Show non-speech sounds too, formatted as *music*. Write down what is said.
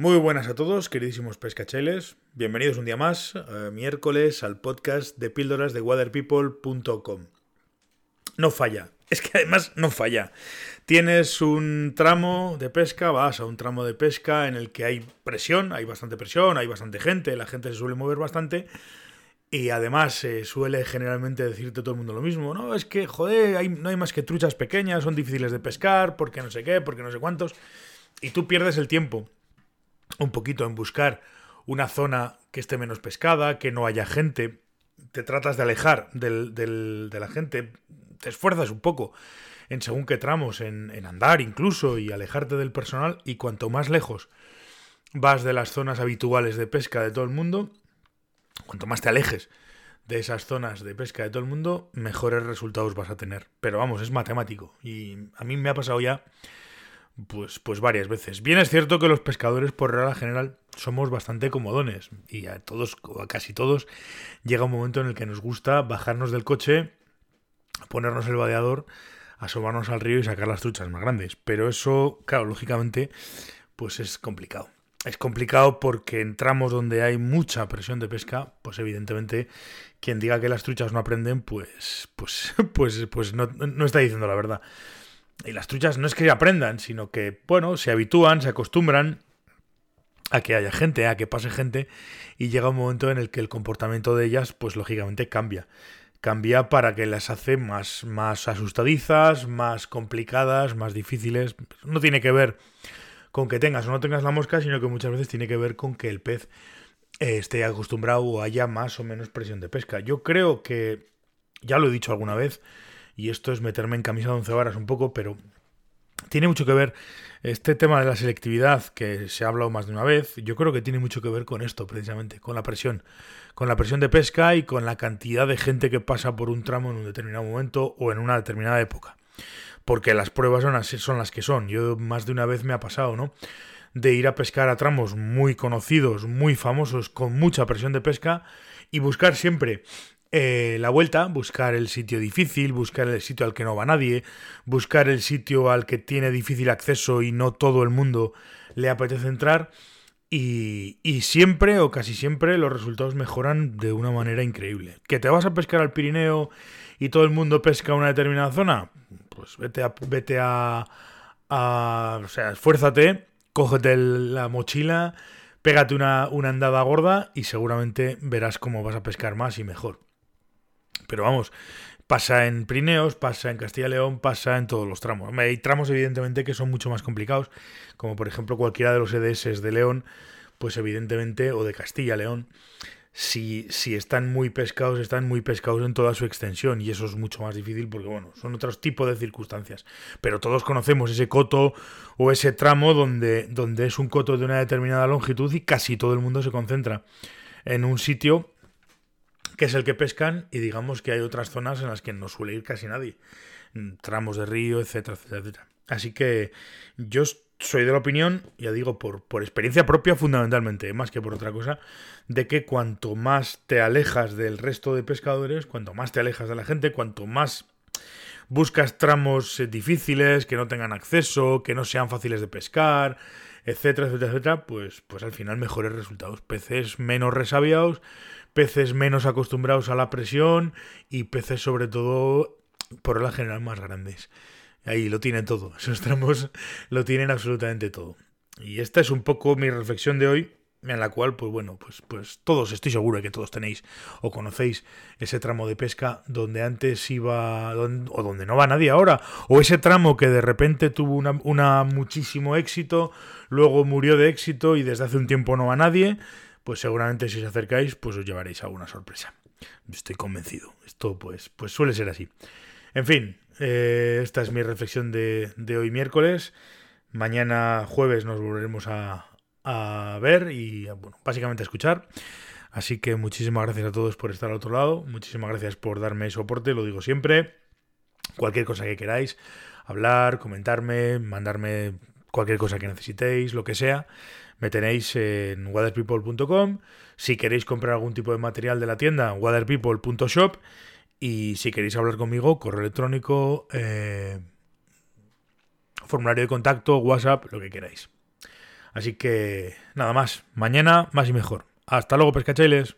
Muy buenas a todos, queridísimos pescacheles. Bienvenidos un día más, eh, miércoles, al podcast de píldoras de waterpeople.com. No falla, es que además no falla. Tienes un tramo de pesca, vas a un tramo de pesca en el que hay presión, hay bastante presión, hay bastante gente, la gente se suele mover bastante. Y además se suele generalmente decirte todo el mundo lo mismo, ¿no? Es que, joder, no hay más que truchas pequeñas, son difíciles de pescar, porque no sé qué, porque no sé cuántos. Y tú pierdes el tiempo un poquito en buscar una zona que esté menos pescada, que no haya gente, te tratas de alejar del, de la gente, te esfuerzas un poco en según qué tramos, en, en andar incluso y alejarte del personal y cuanto más lejos vas de las zonas habituales de pesca de todo el mundo, cuanto más te alejes de esas zonas de pesca de todo el mundo, mejores resultados vas a tener. Pero vamos, es matemático. Y a mí me ha pasado ya pues, pues varias veces. Bien es cierto que los pescadores, por regla general, somos bastante comodones. Y a todos, o a casi todos, llega un momento en el que nos gusta bajarnos del coche, ponernos el vadeador, asomarnos al río y sacar las truchas más grandes. Pero eso, claro, lógicamente, pues es complicado. Es complicado porque en tramos donde hay mucha presión de pesca, pues evidentemente quien diga que las truchas no aprenden, pues, pues, *laughs* pues, pues no, no está diciendo la verdad. Y las truchas no es que aprendan, sino que, bueno, se habitúan, se acostumbran a que haya gente, a que pase gente, y llega un momento en el que el comportamiento de ellas, pues lógicamente cambia. Cambia para que las hace más, más asustadizas, más complicadas, más difíciles. No tiene que ver con que tengas o no tengas la mosca, sino que muchas veces tiene que ver con que el pez eh, esté acostumbrado o haya más o menos presión de pesca. Yo creo que, ya lo he dicho alguna vez, y esto es meterme en camisa de once varas un poco, pero tiene mucho que ver este tema de la selectividad que se ha hablado más de una vez. Yo creo que tiene mucho que ver con esto, precisamente, con la presión, con la presión de pesca y con la cantidad de gente que pasa por un tramo en un determinado momento o en una determinada época. Porque las pruebas son, son las que son. Yo más de una vez me ha pasado, ¿no? De ir a pescar a tramos muy conocidos, muy famosos, con mucha presión de pesca y buscar siempre eh, la vuelta, buscar el sitio difícil, buscar el sitio al que no va nadie, buscar el sitio al que tiene difícil acceso y no todo el mundo le apetece entrar. Y, y, siempre o casi siempre los resultados mejoran de una manera increíble. ¿Que te vas a pescar al Pirineo y todo el mundo pesca una determinada zona? Pues vete a... Vete a, a o sea, esfuérzate, cógete la mochila, pégate una, una andada gorda y seguramente verás cómo vas a pescar más y mejor. Pero vamos, pasa en Prineos, pasa en Castilla y León, pasa en todos los tramos. Hay tramos, evidentemente, que son mucho más complicados, como por ejemplo cualquiera de los EDS de León, pues evidentemente, o de Castilla y León, si, si están muy pescados, están muy pescados en toda su extensión, y eso es mucho más difícil porque, bueno, son otros tipos de circunstancias. Pero todos conocemos ese coto o ese tramo donde, donde es un coto de una determinada longitud y casi todo el mundo se concentra en un sitio que es el que pescan, y digamos que hay otras zonas en las que no suele ir casi nadie. Mm, tramos de río, etcétera, etcétera, etcétera. Así que yo soy de la opinión, ya digo, por, por experiencia propia fundamentalmente, más que por otra cosa, de que cuanto más te alejas del resto de pescadores, cuanto más te alejas de la gente, cuanto más buscas tramos eh, difíciles, que no tengan acceso, que no sean fáciles de pescar, etcétera, etcétera, etcétera, pues, pues al final mejores resultados. Peces menos resabiados, peces menos acostumbrados a la presión y peces sobre todo por la general más grandes. Ahí lo tienen todo, *laughs* esos tramos lo tienen absolutamente todo. Y esta es un poco mi reflexión de hoy, en la cual, pues bueno, pues, pues todos, estoy seguro de que todos tenéis o conocéis ese tramo de pesca donde antes iba, o donde no va nadie ahora, o ese tramo que de repente tuvo una, una muchísimo éxito, luego murió de éxito y desde hace un tiempo no va nadie pues seguramente si os acercáis, pues os llevaréis alguna sorpresa. Estoy convencido. Esto pues, pues suele ser así. En fin, eh, esta es mi reflexión de, hoy miércoles. Mañana jueves nos volveremos a, ver y bueno, básicamente a escuchar. Así que muchísimas gracias a todos por estar al otro lado. Muchísimas gracias por darme soporte, lo digo siempre. Cualquier cosa que queráis, hablar, comentarme, mandarme cualquier cosa que necesitéis, lo que sea me tenéis en waterpeople.com. Si queréis comprar algún tipo de material de la tienda, waterpeople.shop. Y si queréis hablar conmigo, correo electrónico, eh, formulario de contacto, WhatsApp, lo que queráis. Así que nada más, mañana más y mejor. Hasta luego, pescachailes.